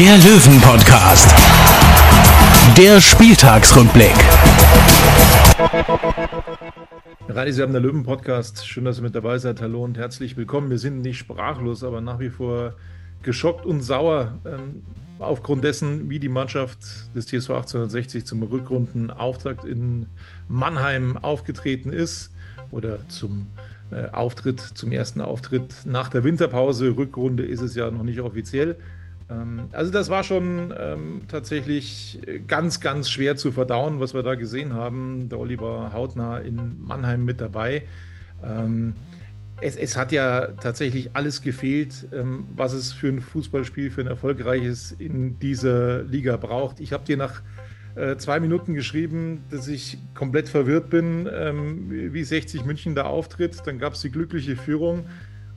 der Löwen-Podcast. Der Spieltagsrückblick. Radio, Sie haben der Löwen-Podcast. Schön, dass ihr mit dabei seid. Hallo und herzlich willkommen. Wir sind nicht sprachlos, aber nach wie vor geschockt und sauer ähm, aufgrund dessen, wie die Mannschaft des TSV 1860 zum Rückrundenauftakt in Mannheim aufgetreten ist oder zum äh, Auftritt, zum ersten Auftritt nach der Winterpause. Rückrunde ist es ja noch nicht offiziell. Ähm, also das war schon ähm, tatsächlich ganz, ganz schwer zu verdauen, was wir da gesehen haben. Der Oliver hautnah in Mannheim mit dabei. Ähm, es, es, hat ja tatsächlich alles gefehlt, ähm, was es für ein Fußballspiel, für ein erfolgreiches in dieser Liga braucht. Ich habe dir nach äh, zwei Minuten geschrieben, dass ich komplett verwirrt bin, ähm, wie 60 München da auftritt. Dann gab es die glückliche Führung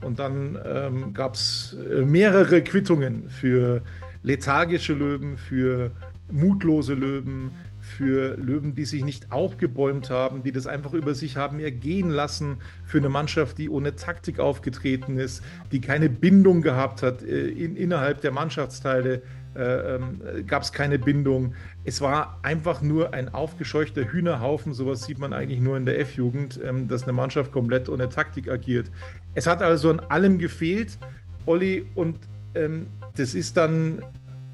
und dann ähm, gab es äh, mehrere Quittungen für lethargische Löwen, für mutlose Löwen, für Löwen, die sich nicht aufgebäumt haben, die das einfach über sich haben ergehen lassen, für eine Mannschaft, die ohne Taktik aufgetreten ist, die keine Bindung gehabt hat äh, in, innerhalb der Mannschaftsteile. Äh, ähm, gab es keine Bindung. Es war einfach nur ein aufgescheuchter Hühnerhaufen. Sowas sieht man eigentlich nur in der F-Jugend, ähm, dass eine Mannschaft komplett ohne Taktik agiert. Es hat also an allem gefehlt, Olli, und ähm, das ist dann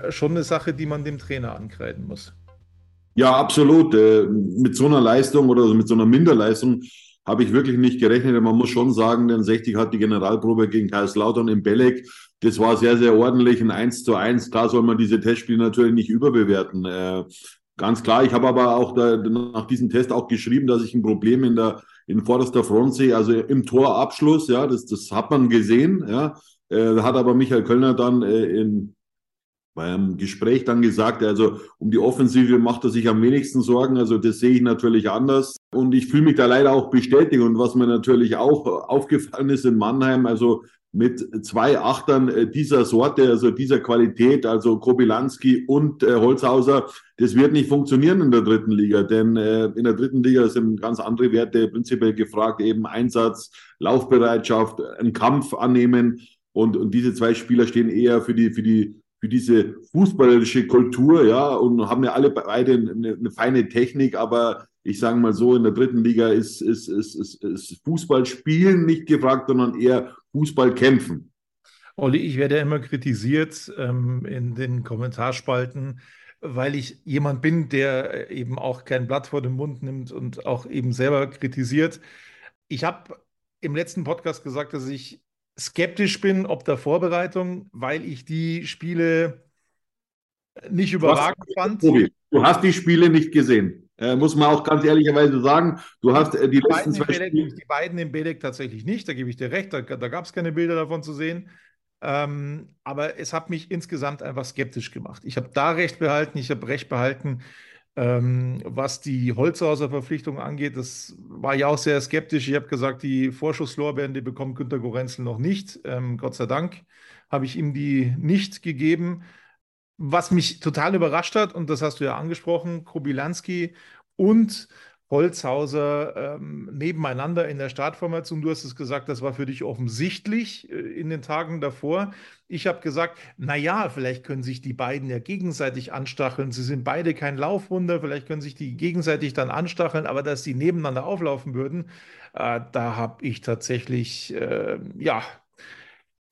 schon eine Sache, die man dem Trainer ankreiden muss. Ja, absolut. Äh, mit so einer Leistung oder mit so einer Minderleistung habe ich wirklich nicht gerechnet. Man muss schon sagen, denn 60 hat die Generalprobe gegen Kaiserslautern im Belek. Das war sehr, sehr ordentlich, ein 1 zu 1. Klar soll man diese Testspiele natürlich nicht überbewerten. Äh, ganz klar. Ich habe aber auch da, nach diesem Test auch geschrieben, dass ich ein Problem in der in vorderster Front sehe, also im Torabschluss. Ja, das, das hat man gesehen. Ja, äh, hat aber Michael Kölner dann äh, in beim Gespräch dann gesagt, also um die Offensive macht er sich am wenigsten Sorgen. Also das sehe ich natürlich anders. Und ich fühle mich da leider auch bestätigt. Und was mir natürlich auch aufgefallen ist in Mannheim, also mit zwei Achtern äh, dieser Sorte, also dieser Qualität, also Kobilanski und äh, Holzhauser, das wird nicht funktionieren in der dritten Liga, denn äh, in der dritten Liga sind ganz andere Werte prinzipiell gefragt, eben Einsatz, Laufbereitschaft, einen Kampf annehmen und, und diese zwei Spieler stehen eher für die, für die für diese fußballerische Kultur, ja, und haben ja alle beide eine, eine feine Technik, aber ich sage mal so, in der dritten Liga ist, ist, ist, ist, ist Fußballspielen nicht gefragt, sondern eher Fußball kämpfen. Olli, ich werde immer kritisiert ähm, in den Kommentarspalten, weil ich jemand bin, der eben auch kein Blatt vor den Mund nimmt und auch eben selber kritisiert. Ich habe im letzten Podcast gesagt, dass ich skeptisch bin, ob der Vorbereitung, weil ich die Spiele nicht überragend du hast, fand. Du hast die Spiele nicht gesehen. Äh, muss man auch ganz ehrlicherweise sagen. Du hast äh, die, die letzten zwei Spiele. Die beiden im Belek tatsächlich nicht, da gebe ich dir recht, da, da gab es keine Bilder davon zu sehen. Ähm, aber es hat mich insgesamt einfach skeptisch gemacht. Ich habe da recht behalten, ich habe recht behalten, ähm, was die Holzhauser Verpflichtung angeht, das war ja auch sehr skeptisch. Ich habe gesagt, die Vorschusslorbeeren, die bekommt Günter Gorenzel noch nicht. Ähm, Gott sei Dank habe ich ihm die nicht gegeben. Was mich total überrascht hat, und das hast du ja angesprochen, Kobilanski und Holzhauser ähm, nebeneinander in der Startformation. Du hast es gesagt, das war für dich offensichtlich äh, in den Tagen davor. Ich habe gesagt, naja, vielleicht können sich die beiden ja gegenseitig anstacheln. Sie sind beide kein Laufwunder, vielleicht können sich die gegenseitig dann anstacheln, aber dass sie nebeneinander auflaufen würden, äh, da habe ich tatsächlich, äh, ja,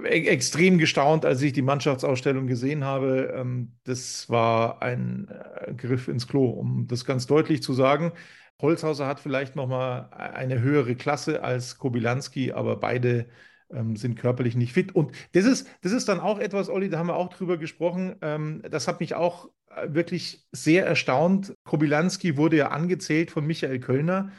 e extrem gestaunt, als ich die Mannschaftsausstellung gesehen habe. Ähm, das war ein äh, Griff ins Klo, um das ganz deutlich zu sagen. Holzhauser hat vielleicht nochmal eine höhere Klasse als Kobilanski, aber beide ähm, sind körperlich nicht fit. Und das ist, das ist dann auch etwas, Olli, da haben wir auch drüber gesprochen. Ähm, das hat mich auch äh, wirklich sehr erstaunt. Kobilanski wurde ja angezählt von Michael Kölner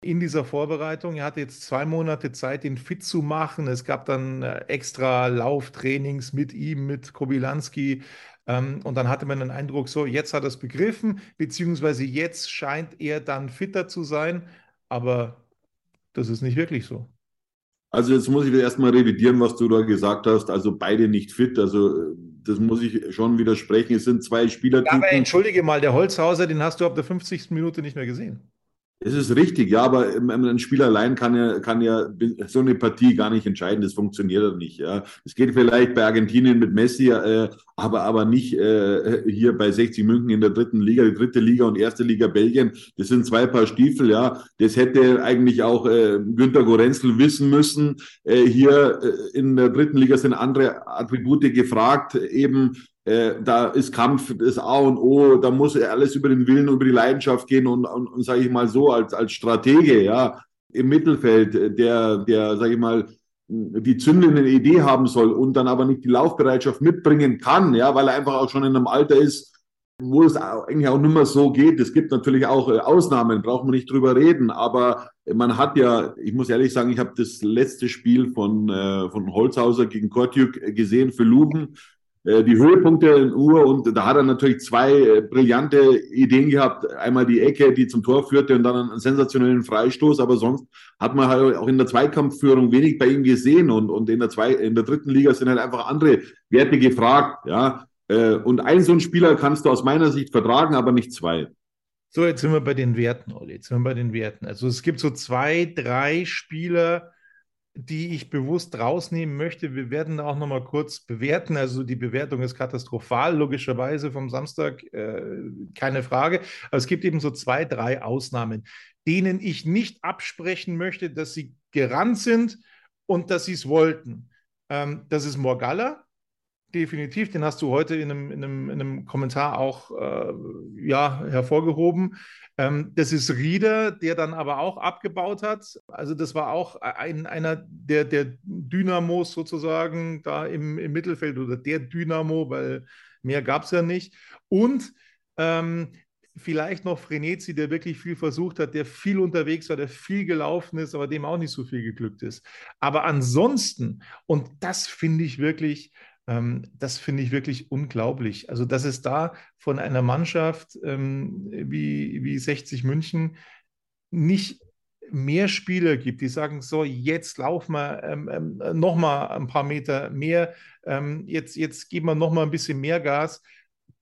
in dieser Vorbereitung. Er hatte jetzt zwei Monate Zeit, ihn fit zu machen. Es gab dann äh, extra Lauftrainings mit ihm, mit Kobilanski. Ähm, und dann hatte man den Eindruck, so, jetzt hat er es begriffen, beziehungsweise jetzt scheint er dann fitter zu sein. Aber das ist nicht wirklich so. Also jetzt muss ich erstmal revidieren, was du da gesagt hast. Also beide nicht fit. Also das muss ich schon widersprechen. Es sind zwei Spieler. Ja, aber entschuldige mal, der Holzhauser, den hast du ab der 50. Minute nicht mehr gesehen. Es ist richtig, ja, aber ein Spieler allein kann ja, kann ja so eine Partie gar nicht entscheiden. Das funktioniert ja nicht. Ja, es geht vielleicht bei Argentinien mit Messi, äh, aber aber nicht äh, hier bei 60 München in der dritten Liga, die dritte Liga und erste Liga Belgien. Das sind zwei Paar Stiefel. Ja, das hätte eigentlich auch äh, Günter Gorenzel wissen müssen. Äh, hier äh, in der dritten Liga sind andere Attribute gefragt, eben äh, da ist Kampf das A und O, da muss alles über den Willen, über die Leidenschaft gehen und, und, und sage ich mal so, als, als Stratege, ja, im Mittelfeld, der, der, sage ich mal, die zündende Idee haben soll und dann aber nicht die Laufbereitschaft mitbringen kann, ja, weil er einfach auch schon in einem Alter ist, wo es eigentlich auch nicht mehr so geht. Es gibt natürlich auch äh, Ausnahmen, braucht man nicht drüber reden, aber man hat ja, ich muss ehrlich sagen, ich habe das letzte Spiel von, äh, von Holzhauser gegen Kortjuk gesehen für Luben die Höhepunkte in Uhr und da hat er natürlich zwei äh, brillante Ideen gehabt. Einmal die Ecke, die zum Tor führte und dann einen sensationellen Freistoß, aber sonst hat man halt auch in der Zweikampfführung wenig bei ihm gesehen und, und in der zwei, in der dritten Liga sind halt einfach andere Werte gefragt, ja. Äh, und einen so einen Spieler kannst du aus meiner Sicht vertragen, aber nicht zwei. So, jetzt sind wir bei den Werten, Olli. Jetzt sind wir bei den Werten. Also es gibt so zwei, drei Spieler, die ich bewusst rausnehmen möchte. Wir werden auch noch mal kurz bewerten. Also die Bewertung ist katastrophal, logischerweise vom Samstag, äh, keine Frage. Aber es gibt eben so zwei, drei Ausnahmen, denen ich nicht absprechen möchte, dass sie gerannt sind und dass sie es wollten. Ähm, das ist Morgalla, definitiv. Den hast du heute in einem, in einem, in einem Kommentar auch äh, ja, hervorgehoben. Ähm, das ist Rieder, der dann aber auch abgebaut hat. Also das war auch ein, einer der, der Dynamos sozusagen da im, im Mittelfeld oder der Dynamo, weil mehr gab es ja nicht. Und ähm, vielleicht noch Frenetzi, der wirklich viel versucht hat, der viel unterwegs war, der viel gelaufen ist, aber dem auch nicht so viel geglückt ist. Aber ansonsten, und das finde ich wirklich das finde ich wirklich unglaublich. Also, dass es da von einer Mannschaft ähm, wie, wie 60 München nicht mehr Spieler gibt, die sagen, so, jetzt laufen wir ähm, ähm, noch mal ein paar Meter mehr, ähm, jetzt, jetzt geben wir noch mal ein bisschen mehr Gas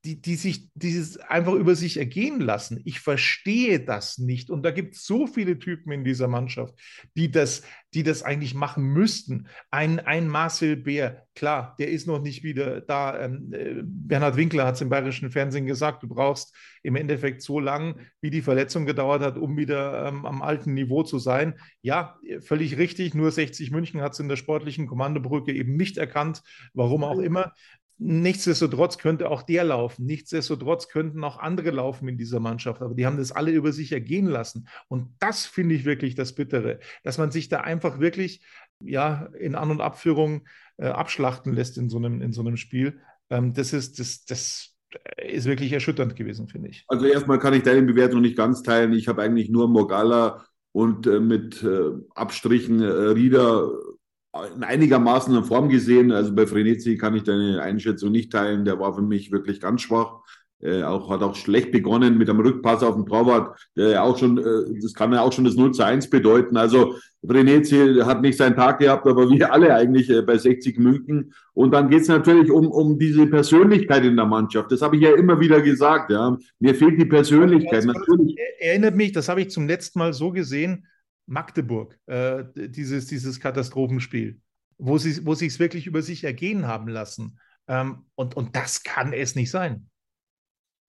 die, die sich dieses einfach über sich ergehen lassen. Ich verstehe das nicht. Und da gibt es so viele Typen in dieser Mannschaft, die das, die das eigentlich machen müssten. Ein, ein Marcel Bär, klar, der ist noch nicht wieder da. Ähm, äh, Bernhard Winkler hat es im bayerischen Fernsehen gesagt, du brauchst im Endeffekt so lang, wie die Verletzung gedauert hat, um wieder ähm, am alten Niveau zu sein. Ja, völlig richtig. Nur 60 München hat es in der sportlichen Kommandobrücke eben nicht erkannt, warum auch immer. Nichtsdestotrotz könnte auch der laufen. Nichtsdestotrotz könnten auch andere laufen in dieser Mannschaft. Aber die haben das alle über sich ergehen lassen. Und das finde ich wirklich das Bittere, dass man sich da einfach wirklich ja, in An- und Abführung äh, abschlachten lässt in so einem, in so einem Spiel. Ähm, das, ist, das, das ist wirklich erschütternd gewesen, finde ich. Also erstmal kann ich deine Bewertung nicht ganz teilen. Ich habe eigentlich nur Mogala und äh, mit äh, Abstrichen äh, Rieder einigermaßen in Form gesehen. Also bei Frenetzi kann ich deine Einschätzung nicht teilen. Der war für mich wirklich ganz schwach. Äh, auch, hat auch schlecht begonnen mit einem Rückpass auf den Torwart. Der auch schon, äh, das kann ja auch schon das 0 zu 1 bedeuten. Also Frenetzi hat nicht seinen Tag gehabt, aber wir alle eigentlich äh, bei 60 München. Und dann geht es natürlich um, um diese Persönlichkeit in der Mannschaft. Das habe ich ja immer wieder gesagt. Ja. Mir fehlt die Persönlichkeit. Natürlich. Erinnert mich, das habe ich zum letzten Mal so gesehen Magdeburg, äh, dieses, dieses Katastrophenspiel, wo sie wo es wirklich über sich ergehen haben lassen. Ähm, und, und das kann es nicht sein.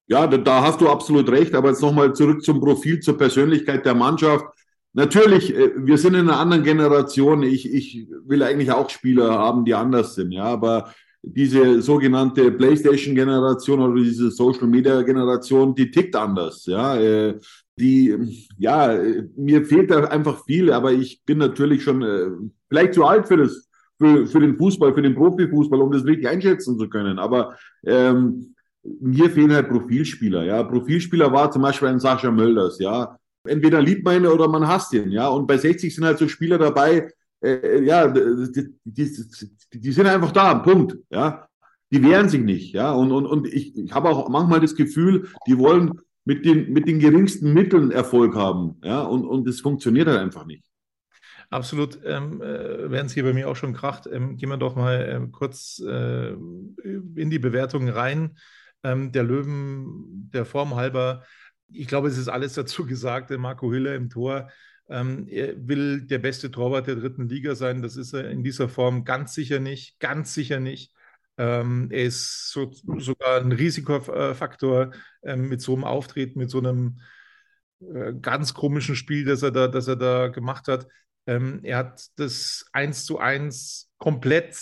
Ja, da, da hast du absolut recht. Aber jetzt nochmal zurück zum Profil, zur Persönlichkeit der Mannschaft. Natürlich, äh, wir sind in einer anderen Generation. Ich, ich will eigentlich auch Spieler haben, die anders sind. Ja, aber diese sogenannte PlayStation-Generation oder diese Social-Media-Generation, die tickt anders. Ja, äh, die, ja, mir fehlt da einfach viel, aber ich bin natürlich schon äh, vielleicht zu alt für das, für, für den Fußball, für den Profifußball, um das richtig einschätzen zu können. Aber ähm, mir fehlen halt Profilspieler. Ja, Profilspieler war zum Beispiel ein Sascha Mölders. Ja, entweder liebt man ihn oder man hasst ihn. Ja, und bei 60 sind halt so Spieler dabei. Äh, ja, die, die, die, sind einfach da. Punkt. Ja, die wehren sich nicht. Ja? Und, und, und ich, ich habe auch manchmal das Gefühl, die wollen mit den, mit den geringsten Mitteln Erfolg haben. Ja? Und, und das funktioniert halt einfach nicht. Absolut. Ähm, äh, Während es hier bei mir auch schon kracht, ähm, gehen wir doch mal ähm, kurz äh, in die Bewertung rein. Ähm, der Löwen, der Form halber, ich glaube, es ist alles dazu gesagt. Marco Hiller im Tor. Ähm, will der beste Torwart der dritten Liga sein. Das ist er in dieser Form ganz sicher nicht. Ganz sicher nicht. Ähm, er ist so, sogar ein Risikofaktor ähm, mit so einem Auftreten, mit so einem äh, ganz komischen Spiel, das er da, das er da gemacht hat. Ähm, er hat das 1 zu 1 komplett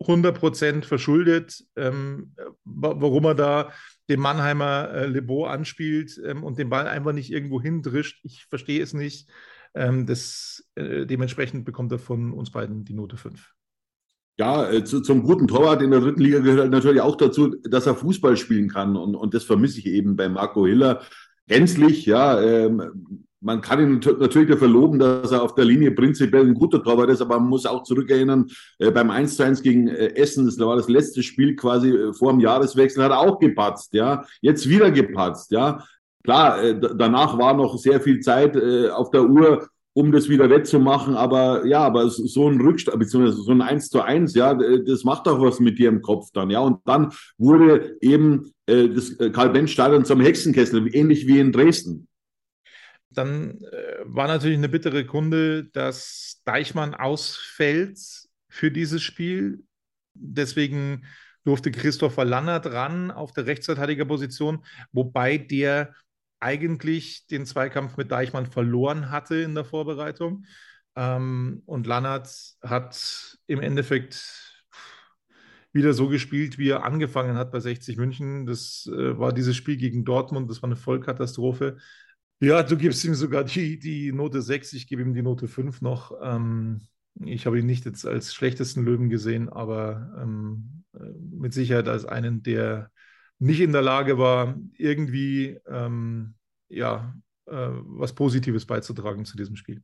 100% verschuldet, ähm, warum er da den Mannheimer äh, Lebo anspielt ähm, und den Ball einfach nicht irgendwo hindrischt. Ich verstehe es nicht. Ähm, das, äh, dementsprechend bekommt er von uns beiden die Note 5. Ja, äh, zu, zum guten Torwart in der dritten Liga gehört natürlich auch dazu, dass er Fußball spielen kann. Und, und das vermisse ich eben bei Marco Hiller gänzlich. Ja, ähm, man kann ihn natürlich dafür loben, dass er auf der Linie prinzipiell ein guter Torwart ist, aber man muss auch zurückerinnern, äh, beim 1 zu 1 gegen äh, Essen, das war das letzte Spiel quasi äh, vor dem Jahreswechsel, hat er auch gepatzt, ja. Jetzt wieder gepatzt, ja. Klar, äh, danach war noch sehr viel Zeit äh, auf der Uhr, um das wieder wettzumachen. Aber ja, aber so ein Rückstand, beziehungsweise so ein 1 zu 1, ja, das macht doch was mit dir im Kopf dann, ja. Und dann wurde eben äh, das äh, Karl-Benz-Stadion zum Hexenkessel, ähnlich wie in Dresden. Dann äh, war natürlich eine bittere Kunde, dass Deichmann ausfällt für dieses Spiel. Deswegen durfte Christopher Lannert ran auf der Rechtsverteidigerposition, wobei der eigentlich den Zweikampf mit Deichmann verloren hatte in der Vorbereitung. Ähm, und Lannert hat im Endeffekt wieder so gespielt, wie er angefangen hat bei 60 München. Das äh, war dieses Spiel gegen Dortmund, das war eine Vollkatastrophe. Ja, du gibst ihm sogar die, die Note 6, ich gebe ihm die Note 5 noch. Ähm, ich habe ihn nicht jetzt als schlechtesten Löwen gesehen, aber ähm, äh, mit Sicherheit als einen, der nicht in der Lage war, irgendwie ähm, ja, äh, was Positives beizutragen zu diesem Spiel.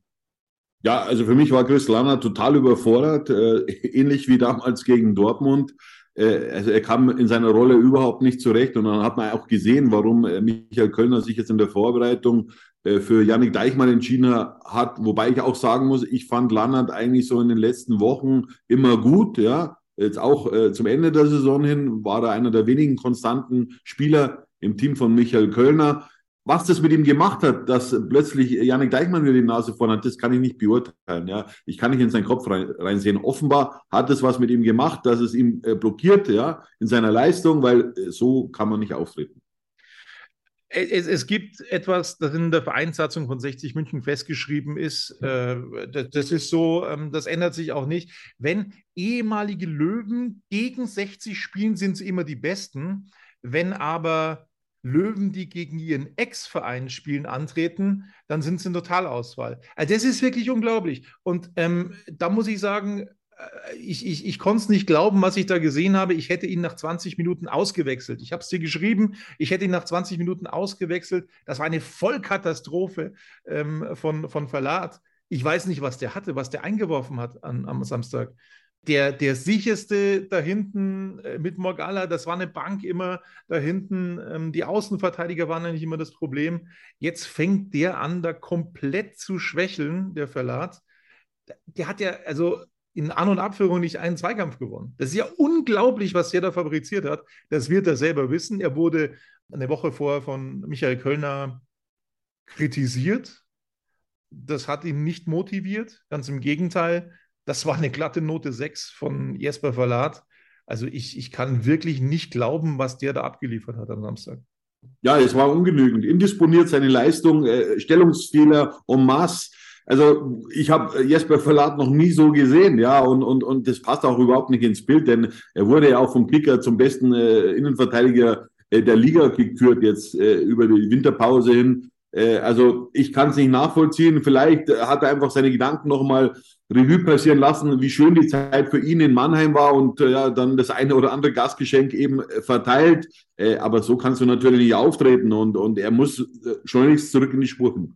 Ja, also für mich war Chris Lanner total überfordert, äh, ähnlich wie damals gegen Dortmund. Äh, also er kam in seiner Rolle überhaupt nicht zurecht und dann hat man auch gesehen, warum äh, Michael Kölner sich jetzt in der Vorbereitung äh, für Yannick Deichmann entschieden hat, wobei ich auch sagen muss, ich fand Lannert eigentlich so in den letzten Wochen immer gut, ja, Jetzt auch äh, zum Ende der Saison hin war er einer der wenigen konstanten Spieler im Team von Michael Kölner. Was das mit ihm gemacht hat, dass plötzlich Janik Deichmann wieder die Nase vorn hat, das kann ich nicht beurteilen. Ja, ich kann nicht in seinen Kopf rein, reinsehen. Offenbar hat es was mit ihm gemacht, dass es ihm äh, blockiert, ja, in seiner Leistung, weil äh, so kann man nicht auftreten. Es, es, gibt etwas, das in der Vereinssatzung von 60 München festgeschrieben ist. Äh, das, das, ist so, ähm, das ändert sich auch nicht. Wenn ehemalige Löwen gegen 60 spielen, sind sie immer die Besten. Wenn aber Löwen, die gegen ihren Ex-Verein spielen, antreten, dann sind sie in Totalauswahl. Also das ist wirklich unglaublich. Und ähm, da muss ich sagen, ich, ich, ich konnte es nicht glauben, was ich da gesehen habe. Ich hätte ihn nach 20 Minuten ausgewechselt. Ich habe es dir geschrieben, ich hätte ihn nach 20 Minuten ausgewechselt. Das war eine Vollkatastrophe ähm, von, von Verlat. Ich weiß nicht, was der hatte, was der eingeworfen hat an, am Samstag. Der, der sicherste da hinten äh, mit Morgalla, das war eine Bank immer da hinten. Ähm, die Außenverteidiger waren eigentlich immer das Problem. Jetzt fängt der an, da komplett zu schwächeln, der Verlat. Der hat ja, also in An- und Abführung nicht einen Zweikampf gewonnen. Das ist ja unglaublich, was der da fabriziert hat. Das wird er selber wissen. Er wurde eine Woche vorher von Michael Kölner kritisiert. Das hat ihn nicht motiviert. Ganz im Gegenteil. Das war eine glatte Note 6 von Jesper Verlat. Also ich, ich kann wirklich nicht glauben, was der da abgeliefert hat am Samstag. Ja, es war ungenügend. Indisponiert seine Leistung, äh, Stellungsfehler en masse also ich habe Jesper Verlat noch nie so gesehen, ja, und, und, und das passt auch überhaupt nicht ins Bild, denn er wurde ja auch vom Kicker zum besten äh, Innenverteidiger äh, der Liga gekürt jetzt äh, über die Winterpause hin. Äh, also ich kann es nicht nachvollziehen. Vielleicht hat er einfach seine Gedanken nochmal Revue passieren lassen, wie schön die Zeit für ihn in Mannheim war und äh, ja, dann das eine oder andere Gastgeschenk eben äh, verteilt. Äh, aber so kannst du natürlich nicht auftreten und, und er muss äh, schleunigst zurück in die Spur finden.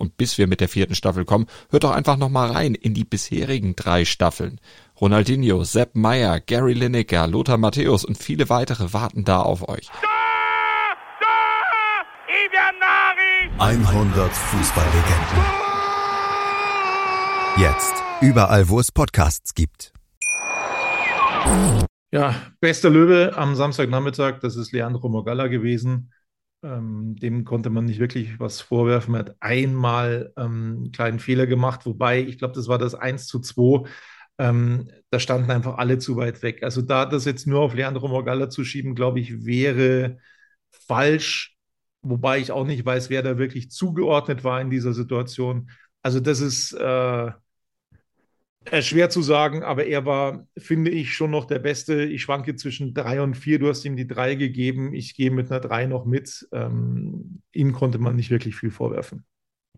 Und bis wir mit der vierten Staffel kommen, hört doch einfach noch mal rein in die bisherigen drei Staffeln. Ronaldinho, Sepp Meyer, Gary Lineker, Lothar Matthäus und viele weitere warten da auf euch. 100 Fußballlegenden. Jetzt überall, wo es Podcasts gibt. Ja, bester Löwe am Samstagnachmittag, das ist Leandro Mogalla gewesen. Ähm, dem konnte man nicht wirklich was vorwerfen. Er hat einmal ähm, einen kleinen Fehler gemacht, wobei ich glaube, das war das 1 zu 2. Ähm, da standen einfach alle zu weit weg. Also da das jetzt nur auf Leandro Morgalla zu schieben, glaube ich, wäre falsch. Wobei ich auch nicht weiß, wer da wirklich zugeordnet war in dieser Situation. Also das ist äh, schwer zu sagen, aber er war, finde ich, schon noch der Beste. Ich schwanke zwischen drei und vier. Du hast ihm die drei gegeben. Ich gehe mit einer drei noch mit. Ähm, ihm konnte man nicht wirklich viel vorwerfen.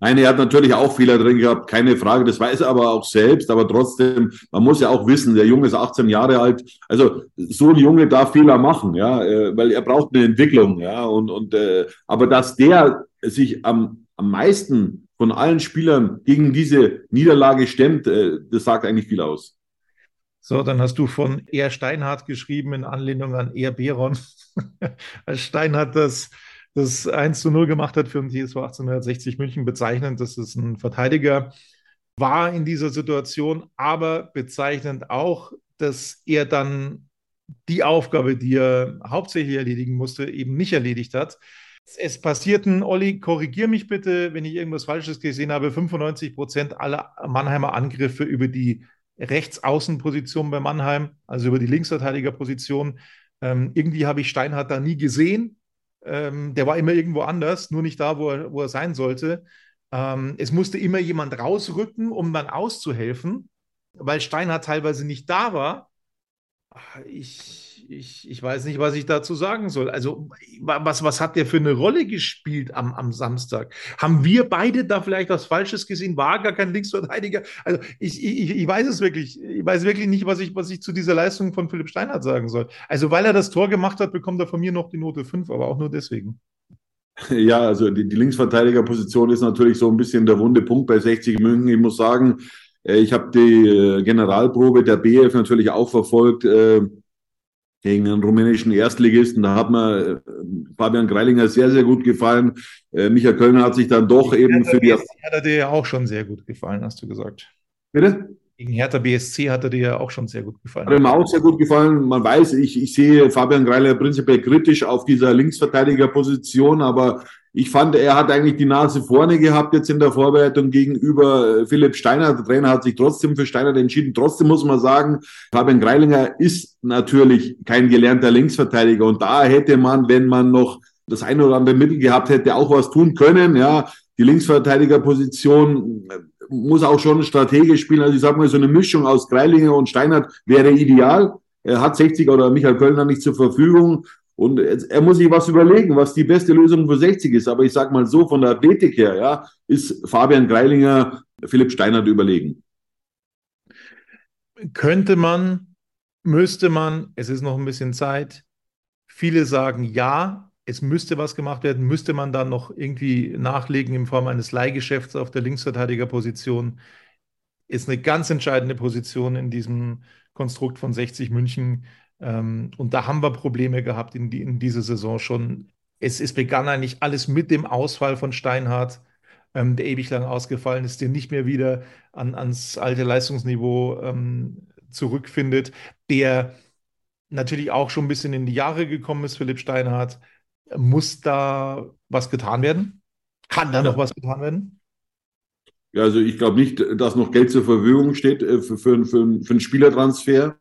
Nein, er hat natürlich auch Fehler drin gehabt, keine Frage. Das weiß er aber auch selbst. Aber trotzdem, man muss ja auch wissen, der Junge ist 18 Jahre alt. Also so ein Junge darf Fehler machen, ja, äh, weil er braucht eine Entwicklung, ja. Und, und äh, aber dass der sich am, am meisten von allen Spielern gegen diese Niederlage stemmt, äh, das sagt eigentlich viel aus. So, dann hast du von Er Steinhardt geschrieben in Anlehnung an Er Beron. Als Steinhardt das, das 1 zu 0 gemacht hat für den TSV 1860 München, bezeichnend, dass es ein Verteidiger war in dieser Situation, aber bezeichnend auch, dass er dann die Aufgabe, die er hauptsächlich erledigen musste, eben nicht erledigt hat. Es passierten, Olli, korrigier mich bitte, wenn ich irgendwas Falsches gesehen habe, 95 Prozent aller Mannheimer Angriffe über die Rechtsaußenposition bei Mannheim, also über die Linksverteidigerposition. Ähm, irgendwie habe ich Steinhardt da nie gesehen. Ähm, der war immer irgendwo anders, nur nicht da, wo er, wo er sein sollte. Ähm, es musste immer jemand rausrücken, um dann auszuhelfen, weil Steinhardt teilweise nicht da war. Ich, ich, ich weiß nicht, was ich dazu sagen soll. Also, was, was hat der für eine Rolle gespielt am, am Samstag? Haben wir beide da vielleicht was Falsches gesehen? War gar kein Linksverteidiger? Also, ich, ich, ich weiß es wirklich. Ich weiß wirklich nicht, was ich, was ich zu dieser Leistung von Philipp Steinhardt sagen soll. Also, weil er das Tor gemacht hat, bekommt er von mir noch die Note 5, aber auch nur deswegen. Ja, also die, die Linksverteidigerposition ist natürlich so ein bisschen der wunde Punkt bei 60 München. Ich muss sagen, äh, ich habe die äh, Generalprobe der BF natürlich auch verfolgt. Gegen einen rumänischen Erstligisten. Da hat mir äh, Fabian Greilinger sehr, sehr gut gefallen. Äh, Michael Kölner hat sich dann doch eben Hertha für die. BSC hat er dir ja auch schon sehr gut gefallen, hast du gesagt. Bitte? Gegen Hertha BSC hat er dir ja auch schon sehr gut gefallen. Hat mir auch sehr gut gefallen. Man weiß, ich, ich sehe Fabian Greilinger prinzipiell kritisch auf dieser Linksverteidigerposition, aber ich fand, er hat eigentlich die Nase vorne gehabt jetzt in der Vorbereitung gegenüber äh, Philipp Steiner. Der Trainer hat sich trotzdem für Steiner entschieden. Trotzdem muss man sagen, Fabian Greilinger ist natürlich kein gelernter Linksverteidiger und da hätte man, wenn man noch das eine oder andere Mittel gehabt hätte, auch was tun können. Ja, die Linksverteidigerposition äh, muss auch schon strategisch spielen. Also ich sage mal, so eine Mischung aus Greilinger und Steinert wäre ideal. Er hat 60 oder Michael Kölner nicht zur Verfügung. Und er muss sich was überlegen, was die beste Lösung für 60 ist. Aber ich sage mal so, von der Athletik her, ja, ist Fabian Greilinger Philipp Steinert überlegen. Könnte man, müsste man, es ist noch ein bisschen Zeit. Viele sagen ja, es müsste was gemacht werden, müsste man dann noch irgendwie nachlegen in Form eines Leihgeschäfts auf der Linksverteidigerposition. Ist eine ganz entscheidende Position in diesem Konstrukt von 60 München. Ähm, und da haben wir Probleme gehabt in, die, in dieser Saison schon. Es, es begann eigentlich alles mit dem Ausfall von Steinhardt, ähm, der ewig lang ausgefallen ist, der nicht mehr wieder an, ans alte Leistungsniveau ähm, zurückfindet, der natürlich auch schon ein bisschen in die Jahre gekommen ist, Philipp Steinhardt. Muss da was getan werden? Kann da noch was getan werden? Ja, also ich glaube nicht, dass noch Geld zur Verfügung steht äh, für, für, für, für einen Spielertransfer.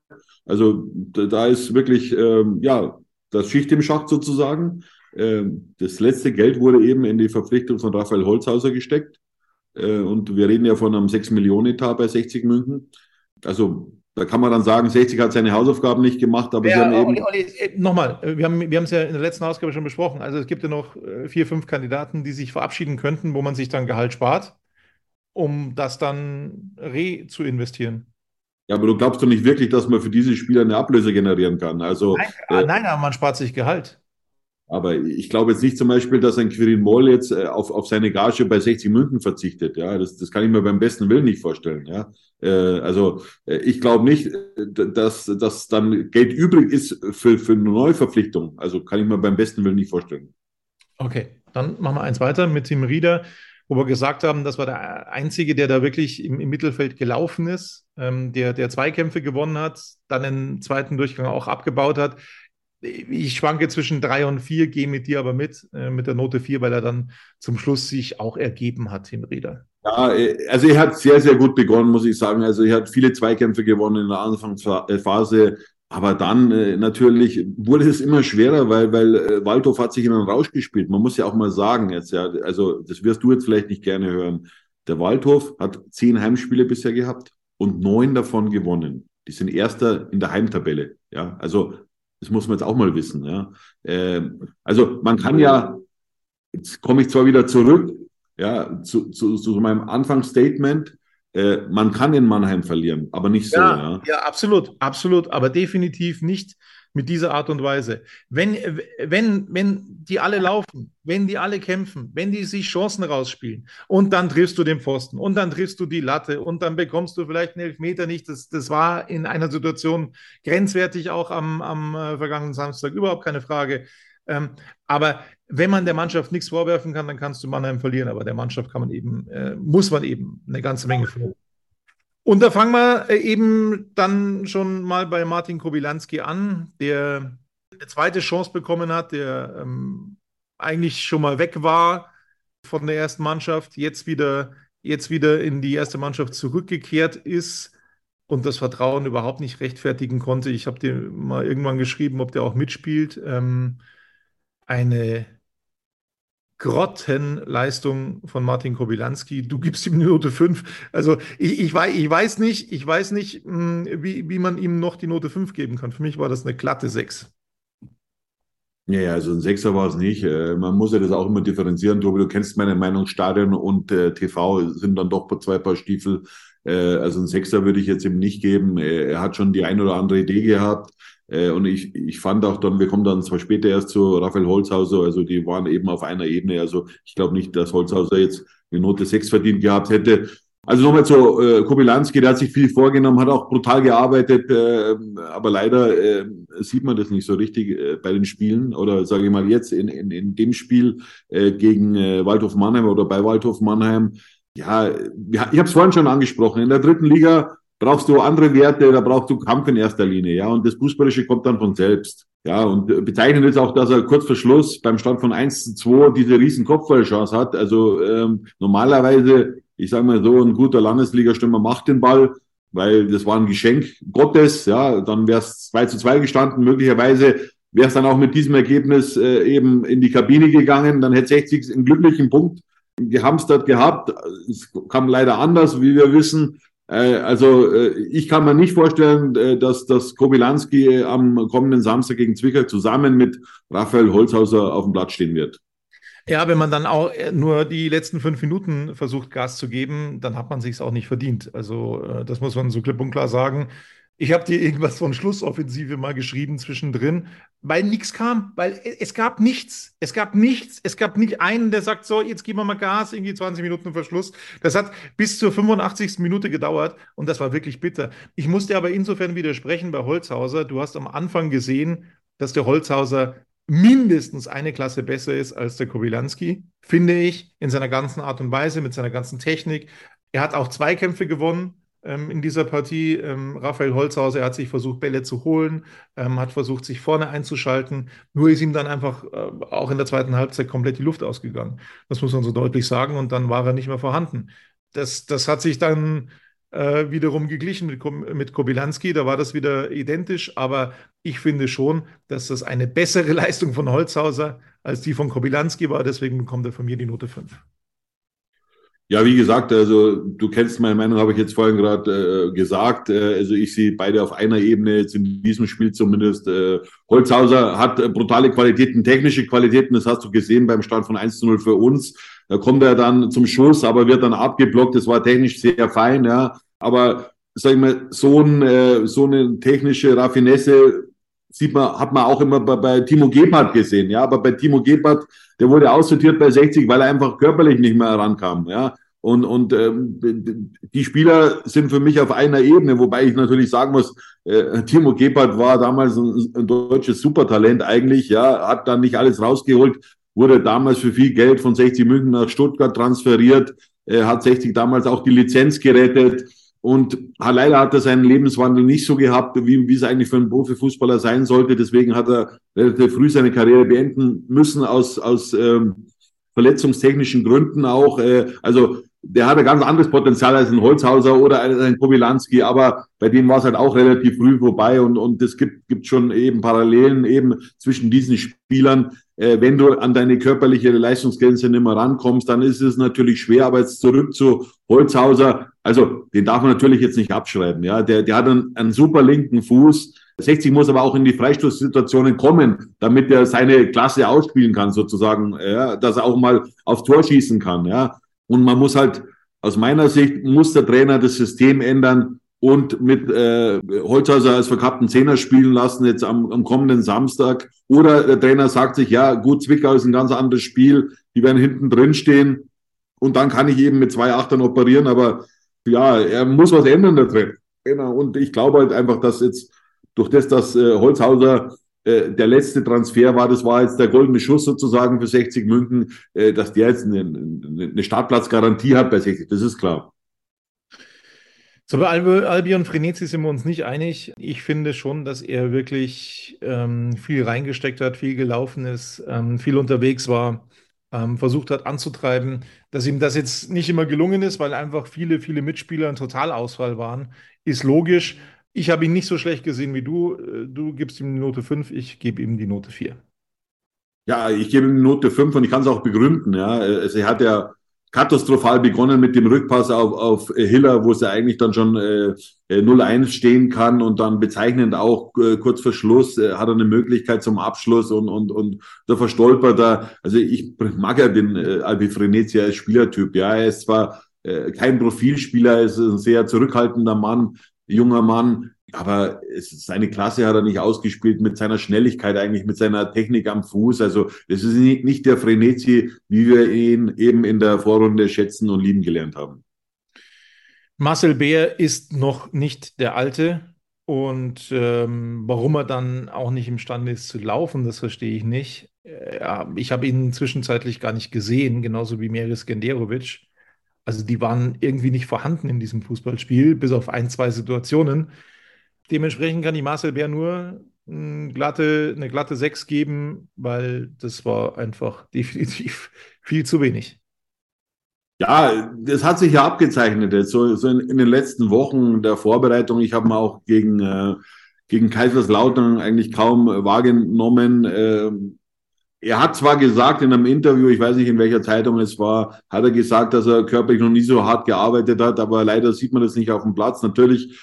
Also da ist wirklich, ähm, ja, das Schicht im Schacht sozusagen. Ähm, das letzte Geld wurde eben in die Verpflichtung von Raphael Holzhauser gesteckt. Äh, und wir reden ja von einem 6 Millionen Etat bei 60 München. Also Da kann man dann sagen, 60 hat seine Hausaufgaben nicht gemacht, aber ja, sie haben eben. Olli, Olli, äh, nochmal, äh, wir haben wir haben es ja in der letzten Ausgabe schon besprochen. Also es gibt ja noch äh, vier, fünf Kandidaten, die sich verabschieden könnten, wo man sich dann Gehalt spart, um das dann re zu investieren. Ja, aber du glaubst doch nicht wirklich, dass man für diese Spieler eine Ablöse generieren kann. Also, nein, äh, nein, aber man spart sich Gehalt. Aber ich glaube jetzt nicht zum Beispiel, dass ein Quirin Moll jetzt äh, auf, auf seine Gage bei 60 München verzichtet. Ja, das, das kann ich mir beim besten Willen nicht vorstellen. Ja, äh, also äh, ich glaube nicht, äh, dass, dass dann Geld übrig ist für, für eine Neuverpflichtung. Also kann ich mir beim besten Willen nicht vorstellen. Okay, dann machen wir eins weiter mit Tim Rieder, wo wir gesagt haben, das war der Einzige, der da wirklich im, im Mittelfeld gelaufen ist, ähm, der, der Zweikämpfe gewonnen hat, dann den zweiten Durchgang auch abgebaut hat ich schwanke zwischen drei und vier, gehe mit dir aber mit, äh, mit der Note vier, weil er dann zum Schluss sich auch ergeben hat, Tim Rieder. Ja, äh, also er hat sehr, sehr gut begonnen, muss ich sagen. Also er hat viele Zweikämpfe gewonnen in der Anfangsphase. Aber dann äh, natürlich wurde es immer schwerer, weil, weil äh, Waldhof hat sich in einen Rausch gespielt. Man muss ja auch mal sagen jetzt, ja, also das wirst du jetzt vielleicht nicht gerne hören. Der Waldhof hat zehn Heimspiele bisher gehabt und neun davon gewonnen. Die sind Erster in der Heimtabelle. Ja, also das muss man jetzt auch mal wissen. Ja. Äh, also man kann ja, jetzt komme ich zwar wieder zurück, ja, zu, zu, zu meinem Anfangsstatement, äh, man kann in Mannheim verlieren, aber nicht so. Ja, ja, ja, absolut, absolut, aber definitiv nicht mit dieser Art und Weise. Wenn, wenn, wenn die alle laufen, wenn die alle kämpfen, wenn die sich Chancen rausspielen und dann triffst du den Pfosten und dann triffst du die Latte und dann bekommst du vielleicht einen Elfmeter nicht. Das, das war in einer Situation grenzwertig auch am, am äh, vergangenen Samstag, überhaupt keine Frage. Ähm, aber wenn man der Mannschaft nichts vorwerfen kann, dann kannst du Mannheim verlieren. Aber der Mannschaft kann man eben, äh, muss man eben eine ganze Menge vorwerfen. Und da fangen wir äh, eben dann schon mal bei Martin Kobilanski an, der eine zweite Chance bekommen hat, der ähm, eigentlich schon mal weg war von der ersten Mannschaft, jetzt wieder, jetzt wieder in die erste Mannschaft zurückgekehrt ist und das Vertrauen überhaupt nicht rechtfertigen konnte. Ich habe dir mal irgendwann geschrieben, ob der auch mitspielt. Ähm, eine Grottenleistung von Martin Kobilanski. Du gibst ihm Note 5. Also ich, ich, weiß, ich weiß nicht, ich weiß nicht, hm, wie, wie man ihm noch die Note 5 geben kann. Für mich war das eine glatte 6. Ja, ja, also ein Sechser war es nicht. Äh, man muss ja das auch immer differenzieren. Tobi, du kennst meine Meinung, Stadion und äh, TV sind dann doch zwei Paar Stiefel. Äh, also ein Sechser würde ich jetzt ihm nicht geben. Er hat schon die ein oder andere Idee gehabt. Äh, und ich, ich fand auch dann, wir kommen dann zwar später erst zu Raphael Holzhauser, also die waren eben auf einer Ebene. Also ich glaube nicht, dass Holzhauser jetzt eine Note 6 verdient gehabt hätte. Also nochmal zu äh, Kobylanski, der hat sich viel vorgenommen, hat auch brutal gearbeitet, äh, aber leider äh, sieht man das nicht so richtig äh, bei den Spielen oder sage ich mal jetzt in, in, in dem Spiel äh, gegen äh, Waldhof Mannheim oder bei Waldhof Mannheim. Ja, ich habe es vorhin schon angesprochen, in der dritten Liga brauchst du andere Werte, da brauchst du Kampf in erster Linie, ja, und das Fußballische kommt dann von selbst. Ja, und bezeichnen ist auch, dass er kurz vor Schluss beim Stand von 1 zu 2 diese riesen Kopfballchance hat. Also ähm, normalerweise, ich sage mal so, ein guter Landesligastürmer macht den Ball, weil das war ein Geschenk Gottes, ja, dann wäre es 2 zu 2 gestanden, möglicherweise wäre es dann auch mit diesem Ergebnis äh, eben in die Kabine gegangen, dann hätte 60 einen glücklichen Punkt gehamstert gehabt. Es kam leider anders, wie wir wissen. Äh, also äh, ich kann mir nicht vorstellen, äh, dass, dass Kobylanski am kommenden Samstag gegen Zwickau zusammen mit Raphael Holzhauser auf dem Platz stehen wird. Ja, wenn man dann auch nur die letzten fünf Minuten versucht, Gas zu geben, dann hat man sich es auch nicht verdient. Also das muss man so klipp und klar sagen. Ich habe dir irgendwas von Schlussoffensive mal geschrieben zwischendrin, weil nichts kam, weil es gab nichts. Es gab nichts. Es gab nicht einen, der sagt, so, jetzt geben wir mal Gas, irgendwie 20 Minuten Verschluss. Das hat bis zur 85. Minute gedauert und das war wirklich bitter. Ich musste aber insofern widersprechen bei Holzhauser. Du hast am Anfang gesehen, dass der Holzhauser mindestens eine Klasse besser ist als der Kobylanski, finde ich, in seiner ganzen Art und Weise, mit seiner ganzen Technik. Er hat auch Zweikämpfe gewonnen in dieser Partie. Ähm, Raphael Holzhauser, er hat sich versucht, Bälle zu holen, ähm, hat versucht, sich vorne einzuschalten. Nur ist ihm dann einfach äh, auch in der zweiten Halbzeit komplett die Luft ausgegangen. Das muss man so deutlich sagen. Und dann war er nicht mehr vorhanden. Das, das hat sich dann äh, wiederum geglichen mit, mit Kobylanski. Da war das wieder identisch. Aber ich finde schon, dass das eine bessere Leistung von Holzhauser als die von Kobylanski war. Deswegen bekommt er von mir die Note 5. Ja, wie gesagt, also du kennst meine Meinung, habe ich jetzt vorhin gerade äh, gesagt. Äh, also ich sehe beide auf einer Ebene, jetzt in diesem Spiel zumindest. Äh, Holzhauser hat äh, brutale Qualitäten, technische Qualitäten, das hast du gesehen beim Start von 1 zu 0 für uns. Da kommt er dann zum Schuss, aber wird dann abgeblockt. Das war technisch sehr fein, ja. Aber sag ich mal, so, ein, äh, so eine technische Raffinesse sieht man, hat man auch immer bei, bei Timo Gebhardt gesehen, ja. Aber bei Timo Gebhardt, der wurde aussortiert bei 60, weil er einfach körperlich nicht mehr herankam, ja. Und, und ähm, die Spieler sind für mich auf einer Ebene, wobei ich natürlich sagen muss, äh, Timo Gebhardt war damals ein, ein deutsches Supertalent eigentlich, ja, hat dann nicht alles rausgeholt, wurde damals für viel Geld von 60 München nach Stuttgart transferiert, äh, hat 60 damals auch die Lizenz gerettet und leider hat er seinen Lebenswandel nicht so gehabt, wie, wie es eigentlich für einen Profifußballer sein sollte. Deswegen hat er relativ früh seine Karriere beenden müssen aus, aus ähm, verletzungstechnischen Gründen auch. Äh, also der hatte ganz anderes Potenzial als ein Holzhauser oder ein Kowilanski, aber bei dem war es halt auch relativ früh vorbei und, und es gibt, gibt schon eben Parallelen eben zwischen diesen Spielern. Äh, wenn du an deine körperliche Leistungsgrenze nicht mehr rankommst, dann ist es natürlich schwer, aber jetzt zurück zu Holzhauser, also den darf man natürlich jetzt nicht abschreiben, ja, der, der hat einen, einen super linken Fuß, 60 muss aber auch in die Freistoßsituationen kommen, damit er seine Klasse ausspielen kann, sozusagen, ja, dass er auch mal aufs Tor schießen kann, ja. Und man muss halt, aus meiner Sicht, muss der Trainer das System ändern und mit äh, Holzhauser als verkappten Zehner spielen lassen, jetzt am, am kommenden Samstag. Oder der Trainer sagt sich, ja, gut, Zwickau ist ein ganz anderes Spiel, die werden hinten drin stehen und dann kann ich eben mit zwei Achtern operieren, aber ja, er muss was ändern, der Trainer. Genau. Und ich glaube halt einfach, dass jetzt durch das, dass äh, Holzhauser äh, der letzte Transfer war, das war jetzt der goldene Schuss sozusagen für 60 München, äh, dass der jetzt eine, eine Startplatzgarantie hat bei 60, das ist klar. So, bei Albion Frenetzi sind wir uns nicht einig. Ich finde schon, dass er wirklich ähm, viel reingesteckt hat, viel gelaufen ist, ähm, viel unterwegs war, ähm, versucht hat anzutreiben. Dass ihm das jetzt nicht immer gelungen ist, weil einfach viele, viele Mitspieler ein Totalausfall waren, ist logisch. Ich habe ihn nicht so schlecht gesehen wie du. Äh, du gibst ihm die Note 5, ich gebe ihm die Note 4. Ja, ich gebe ihm die Note 5 und ich kann es auch begründen. Ja. Also er hat ja katastrophal begonnen mit dem Rückpass auf, auf Hiller, wo es ja eigentlich dann schon äh, 0-1 äh, stehen kann und dann bezeichnend auch äh, kurz vor Schluss äh, hat er eine Möglichkeit zum Abschluss und, und, und da verstolpert er. Also ich mag ja den äh, Albi Frenetzi als Spielertyp. Ja, er ist zwar äh, kein Profilspieler, er ist ein sehr zurückhaltender Mann, junger Mann. Aber es, seine Klasse hat er nicht ausgespielt mit seiner Schnelligkeit, eigentlich mit seiner Technik am Fuß. Also es ist nicht, nicht der Frenetzi, wie wir ihn eben in der Vorrunde schätzen und lieben gelernt haben. Marcel Beer ist noch nicht der Alte. Und ähm, warum er dann auch nicht imstande ist zu laufen, das verstehe ich nicht. Äh, ja, ich habe ihn zwischenzeitlich gar nicht gesehen, genauso wie Meris Genderovic. Also die waren irgendwie nicht vorhanden in diesem Fußballspiel, bis auf ein, zwei Situationen. Dementsprechend kann die Marcel Bär nur eine glatte, eine glatte 6 geben, weil das war einfach definitiv viel zu wenig. Ja, das hat sich ja abgezeichnet so, so in, in, den letzten Wochen der Vorbereitung. Ich habe mal auch gegen, äh, gegen Kaiserslautern eigentlich kaum wahrgenommen. Äh, er hat zwar gesagt in einem Interview, ich weiß nicht in welcher Zeitung es war, hat er gesagt, dass er körperlich noch nie so hart gearbeitet hat, aber leider sieht man das nicht auf dem Platz. Natürlich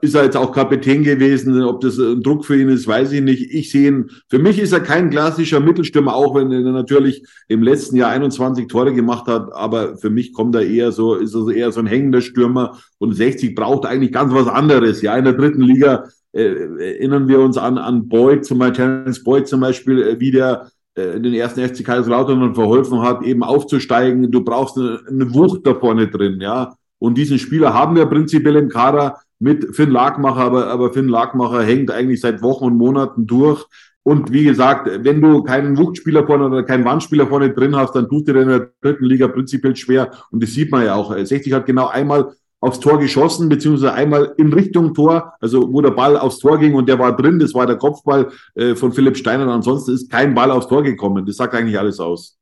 ist er jetzt auch Kapitän gewesen. Ob das ein Druck für ihn ist, weiß ich nicht. Ich sehe ihn, für mich ist er kein klassischer Mittelstürmer, auch wenn er natürlich im letzten Jahr 21 Tore gemacht hat. Aber für mich kommt er eher so, ist er eher so ein hängender Stürmer. Und 60 braucht eigentlich ganz was anderes. Ja, in der dritten Liga äh, erinnern wir uns an, an Boyd, zum Beispiel, Terence Boyd zum Beispiel, äh, wie der äh, den ersten FC Kaiserslautern verholfen hat, eben aufzusteigen. Du brauchst eine, eine, Wucht da vorne drin, ja. Und diesen Spieler haben wir prinzipiell im Kader mit Finn Lagmacher, aber, aber Finn Lagmacher hängt eigentlich seit Wochen und Monaten durch. Und wie gesagt, wenn du keinen Wuchtspieler vorne oder keinen Wandspieler vorne drin hast, dann tust du dir in der dritten Liga prinzipiell schwer. Und das sieht man ja auch. 60 hat genau einmal aufs Tor geschossen, beziehungsweise einmal in Richtung Tor, also wo der Ball aufs Tor ging und der war drin, das war der Kopfball äh, von Philipp Steiner. Ansonsten ist kein Ball aufs Tor gekommen. Das sagt eigentlich alles aus.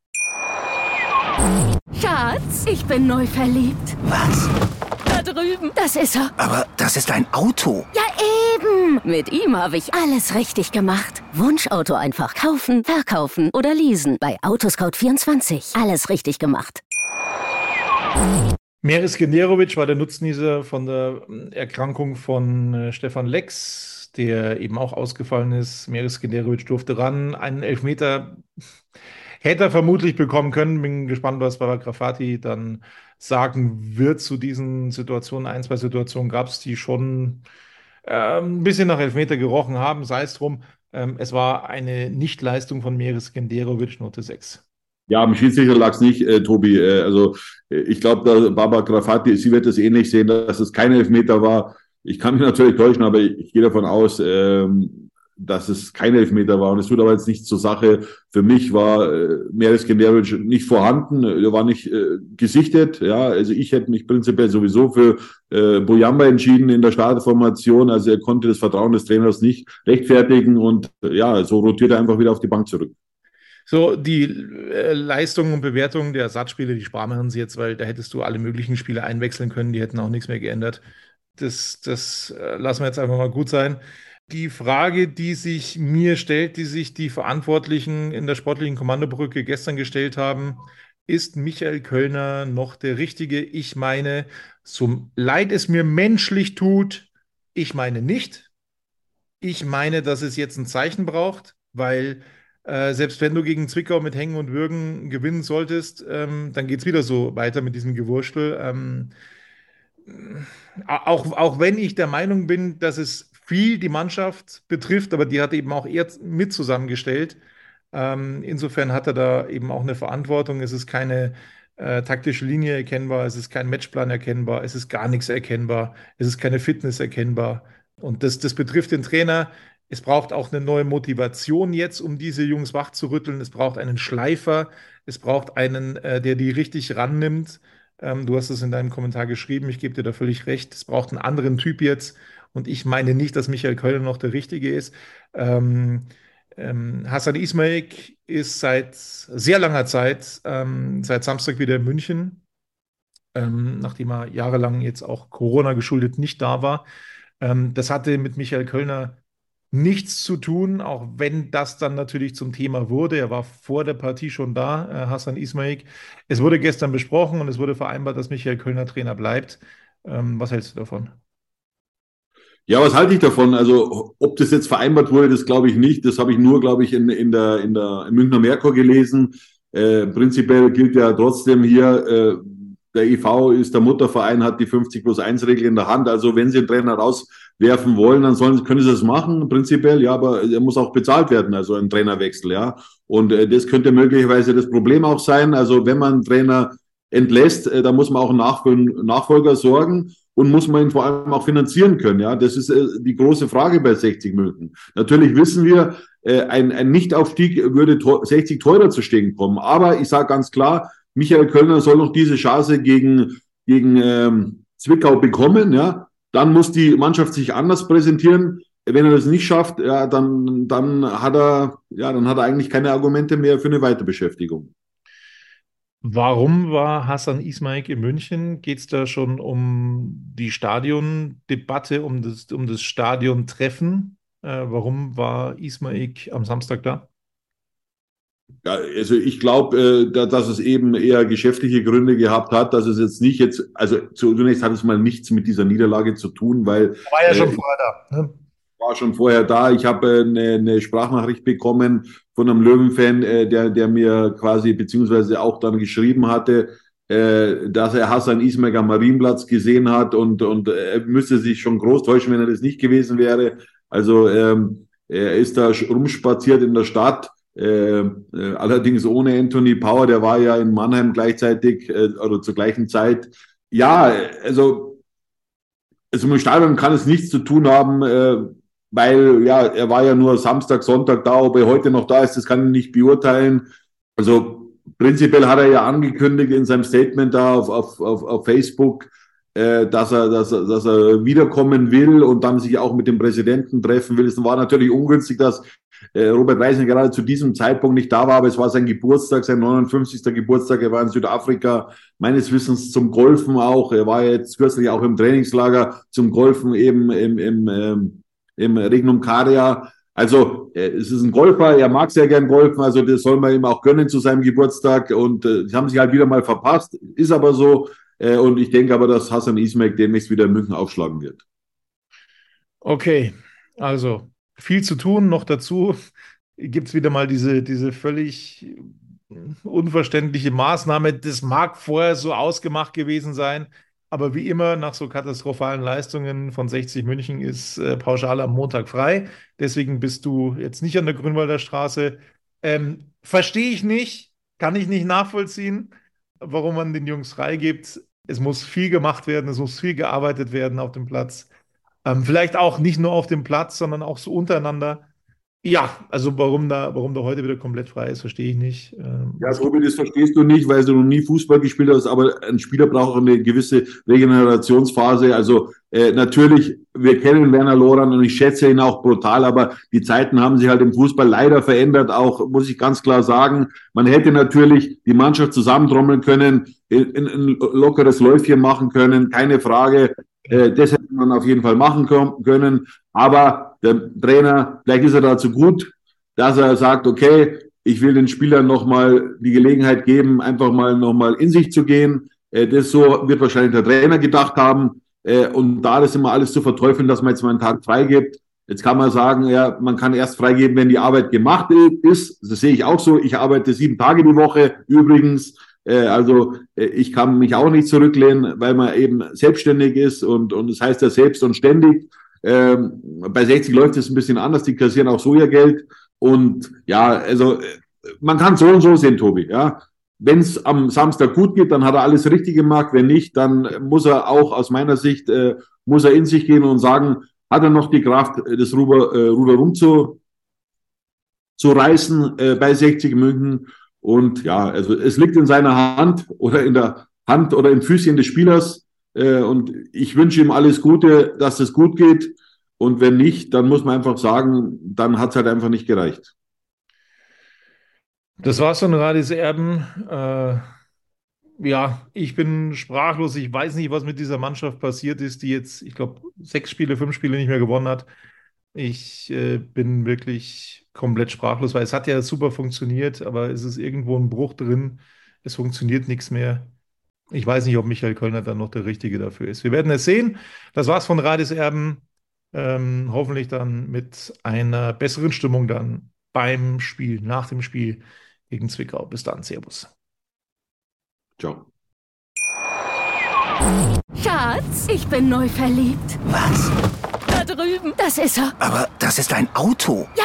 Schatz, ich bin neu verliebt. Was? Da drüben. Das ist er. Aber das ist ein Auto. Ja, eben. Mit ihm habe ich alles richtig gemacht. Wunschauto einfach kaufen, verkaufen oder leasen. Bei Autoscout24. Alles richtig gemacht. Meris Generovic war der Nutznießer von der Erkrankung von äh, Stefan Lex, der eben auch ausgefallen ist. Meris Generovic durfte ran. Einen Elfmeter hätte er vermutlich bekommen können. Bin gespannt, was Baba Grafati dann sagen wird zu diesen Situationen. Ein, zwei Situationen gab es, die schon äh, ein bisschen nach Elfmeter gerochen haben. Sei es drum. Ähm, es war eine Nichtleistung von Meris Genderovic, Note 6. Ja, am Schiedsrichter lag es nicht, äh, Tobi. Äh, also äh, ich glaube, Baba Grafati, sie wird es ähnlich sehen, dass es kein Elfmeter war. Ich kann mich natürlich täuschen, aber ich, ich gehe davon aus, ähm, dass es kein Elfmeter war. Und es tut aber jetzt nichts zur Sache. Für mich war äh, Meres Genderovic nicht vorhanden. Er war nicht äh, gesichtet. Ja, also ich hätte mich prinzipiell sowieso für äh, Boyamba entschieden in der Startformation. Also er konnte das Vertrauen des Trainers nicht rechtfertigen und äh, ja, so rotiert er einfach wieder auf die Bank zurück. So, die äh, Leistungen und Bewertungen der Ersatzspiele, die sparen wir uns jetzt, weil da hättest du alle möglichen Spiele einwechseln können, die hätten auch nichts mehr geändert. Das, das äh, lassen wir jetzt einfach mal gut sein. Die Frage, die sich mir stellt, die sich die Verantwortlichen in der sportlichen Kommandobrücke gestern gestellt haben, ist Michael Kölner noch der Richtige? Ich meine, so leid es mir menschlich tut, ich meine nicht. Ich meine, dass es jetzt ein Zeichen braucht, weil äh, selbst wenn du gegen Zwickau mit Hängen und Würgen gewinnen solltest, ähm, dann geht es wieder so weiter mit diesem Gewurstel. Ähm, auch, auch wenn ich der Meinung bin, dass es viel die Mannschaft betrifft, aber die hat eben auch er mit zusammengestellt. Ähm, insofern hat er da eben auch eine Verantwortung. Es ist keine äh, taktische Linie erkennbar, es ist kein Matchplan erkennbar, es ist gar nichts erkennbar, es ist keine Fitness erkennbar. Und das, das betrifft den Trainer. Es braucht auch eine neue Motivation jetzt, um diese Jungs wach zu rütteln. Es braucht einen Schleifer, es braucht einen, äh, der die richtig rannimmt. Ähm, du hast es in deinem Kommentar geschrieben, ich gebe dir da völlig recht. Es braucht einen anderen Typ jetzt. Und ich meine nicht, dass Michael Kölner noch der Richtige ist. Ähm, ähm, Hassan Ismail ist seit sehr langer Zeit, ähm, seit Samstag wieder in München, ähm, nachdem er jahrelang jetzt auch Corona geschuldet nicht da war. Ähm, das hatte mit Michael Kölner nichts zu tun, auch wenn das dann natürlich zum Thema wurde. Er war vor der Partie schon da, äh, Hassan Ismail. Es wurde gestern besprochen und es wurde vereinbart, dass Michael Kölner Trainer bleibt. Ähm, was hältst du davon? Ja, was halte ich davon? Also, ob das jetzt vereinbart wurde, das glaube ich nicht. Das habe ich nur, glaube ich, in, in der, in der Münchner Merkur gelesen. Äh, prinzipiell gilt ja trotzdem hier, äh, der IV ist der Mutterverein, hat die 50 plus 1 Regel in der Hand. Also, wenn Sie einen Trainer rauswerfen wollen, dann sollen, können Sie das machen, prinzipiell. Ja, aber er muss auch bezahlt werden, also ein Trainerwechsel, ja. Und äh, das könnte möglicherweise das Problem auch sein. Also, wenn man einen Trainer entlässt, äh, da muss man auch einen Nachfolger sorgen und muss man ihn vor allem auch finanzieren können. Ja, das ist äh, die große Frage bei 60 München. Natürlich wissen wir, äh, ein, ein Nichtaufstieg würde 60 teurer zu stehen kommen. Aber ich sage ganz klar, Michael Kölner soll noch diese Chance gegen, gegen ähm, Zwickau bekommen. Ja, dann muss die Mannschaft sich anders präsentieren. Wenn er das nicht schafft, ja, dann, dann hat er, ja, dann hat er eigentlich keine Argumente mehr für eine Weiterbeschäftigung. Warum war Hassan Ismail in München? Geht es da schon um die Stadiondebatte, um das, um das Stadiontreffen? Äh, warum war Ismail am Samstag da? Ja, also ich glaube, äh, dass es eben eher geschäftliche Gründe gehabt hat, dass es jetzt nicht jetzt, also zunächst hat es mal nichts mit dieser Niederlage zu tun, weil. War ja schon äh, vorher da. Ne? War schon vorher da. Ich habe eine, eine Sprachnachricht bekommen von einem Löwenfan, äh, der, der mir quasi beziehungsweise auch dann geschrieben hatte, äh, dass er Hassan Ismail am Marienplatz gesehen hat und, und er müsste sich schon groß täuschen, wenn er das nicht gewesen wäre. Also ähm, er ist da rumspaziert in der Stadt, äh, äh, allerdings ohne Anthony Power, der war ja in Mannheim gleichzeitig äh, oder zur gleichen Zeit. Ja, also, also mit Stadion kann es nichts zu tun haben. Äh, weil ja, er war ja nur Samstag, Sonntag da, ob er heute noch da ist, das kann ich nicht beurteilen. Also prinzipiell hat er ja angekündigt in seinem Statement da auf, auf, auf, auf Facebook, äh, dass, er, dass, er, dass er wiederkommen will und dann sich auch mit dem Präsidenten treffen will. Es war natürlich ungünstig, dass äh, Robert Reisner gerade zu diesem Zeitpunkt nicht da war, aber es war sein Geburtstag, sein 59. Geburtstag. Er war in Südafrika, meines Wissens zum Golfen auch. Er war jetzt kürzlich auch im Trainingslager zum Golfen eben im, im ähm, im Regnum Caria. Also äh, es ist ein Golfer, er mag sehr gern golfen, also das soll man ihm auch gönnen zu seinem Geburtstag und äh, haben sich halt wieder mal verpasst, ist aber so. Äh, und ich denke aber, dass Hassan Ismail demnächst wieder in München aufschlagen wird. Okay, also viel zu tun. Noch dazu gibt es wieder mal diese, diese völlig unverständliche Maßnahme. Das mag vorher so ausgemacht gewesen sein, aber wie immer nach so katastrophalen Leistungen von 60 München ist äh, pauschal am Montag frei. Deswegen bist du jetzt nicht an der Grünwalder Straße. Ähm, Verstehe ich nicht, kann ich nicht nachvollziehen, warum man den Jungs freigibt. Es muss viel gemacht werden, es muss viel gearbeitet werden auf dem Platz. Ähm, vielleicht auch nicht nur auf dem Platz, sondern auch so untereinander. Ja, also warum da, warum da heute wieder komplett frei ist, verstehe ich nicht. Ähm, ja, Tobi, das verstehst du nicht, weil du noch nie Fußball gespielt hast, aber ein Spieler braucht auch eine gewisse Regenerationsphase. Also äh, natürlich, wir kennen Werner Loran und ich schätze ihn auch brutal, aber die Zeiten haben sich halt im Fußball leider verändert, auch muss ich ganz klar sagen. Man hätte natürlich die Mannschaft zusammentrommeln können, in, in, ein lockeres Läufchen machen können, keine Frage. Äh, das hätte man auf jeden Fall machen können. Aber der Trainer, vielleicht ist er dazu gut, dass er sagt, okay, ich will den Spielern nochmal die Gelegenheit geben, einfach mal nochmal in sich zu gehen. Äh, das so wird wahrscheinlich der Trainer gedacht haben. Äh, und da das immer alles zu verteufeln, dass man jetzt mal einen Tag frei gibt. Jetzt kann man sagen, ja, man kann erst freigeben, wenn die Arbeit gemacht ist. Das sehe ich auch so. Ich arbeite sieben Tage die Woche übrigens. Äh, also äh, ich kann mich auch nicht zurücklehnen, weil man eben selbstständig ist und, und das heißt ja selbst und ständig. Ähm, bei 60 läuft es ein bisschen anders, die kassieren auch Sojageld. Und ja, also äh, man kann so und so sehen, Tobi. Ja, wenn es am Samstag gut geht, dann hat er alles richtig gemacht. Wenn nicht, dann muss er auch aus meiner Sicht äh, muss er in sich gehen und sagen, hat er noch die Kraft, das Ruder, äh, Ruder rumzu zu reißen äh, bei 60 München und ja, also es liegt in seiner Hand oder in der Hand oder im Füßchen des Spielers. Äh, und ich wünsche ihm alles Gute, dass es gut geht. Und wenn nicht, dann muss man einfach sagen, dann hat es halt einfach nicht gereicht. Das war's von Radis Erben. Äh, ja, ich bin sprachlos. Ich weiß nicht, was mit dieser Mannschaft passiert ist, die jetzt, ich glaube, sechs Spiele, fünf Spiele nicht mehr gewonnen hat. Ich äh, bin wirklich komplett sprachlos, weil es hat ja super funktioniert, aber es ist irgendwo ein Bruch drin. Es funktioniert nichts mehr. Ich weiß nicht, ob Michael Kölner dann noch der Richtige dafür ist. Wir werden es sehen. Das war's von Radis Erben. Ähm, hoffentlich dann mit einer besseren Stimmung dann beim Spiel, nach dem Spiel gegen Zwickau. Bis dann, Servus. Ciao. Schatz, ich bin neu verliebt. Was? Da drüben. Das ist er. Aber das ist ein Auto. Ja,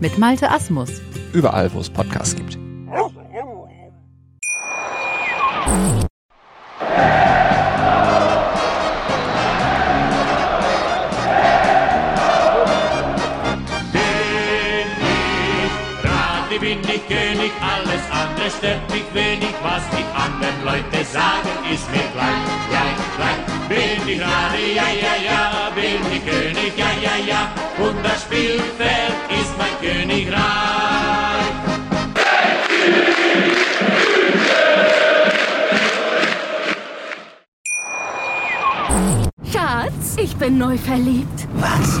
mit Malte Asmus. Überall, wo es Podcasts gibt. bin ich König, alles andere stört mich wenig, was die anderen Leute sagen, ist mir gleich, gleich, gleich. Bin ich Rade, ja, ja, ja, bin ich König, ja, ja, ja, und das Spielfeld ist mein Königreich. Schatz, ich bin neu verliebt. Was?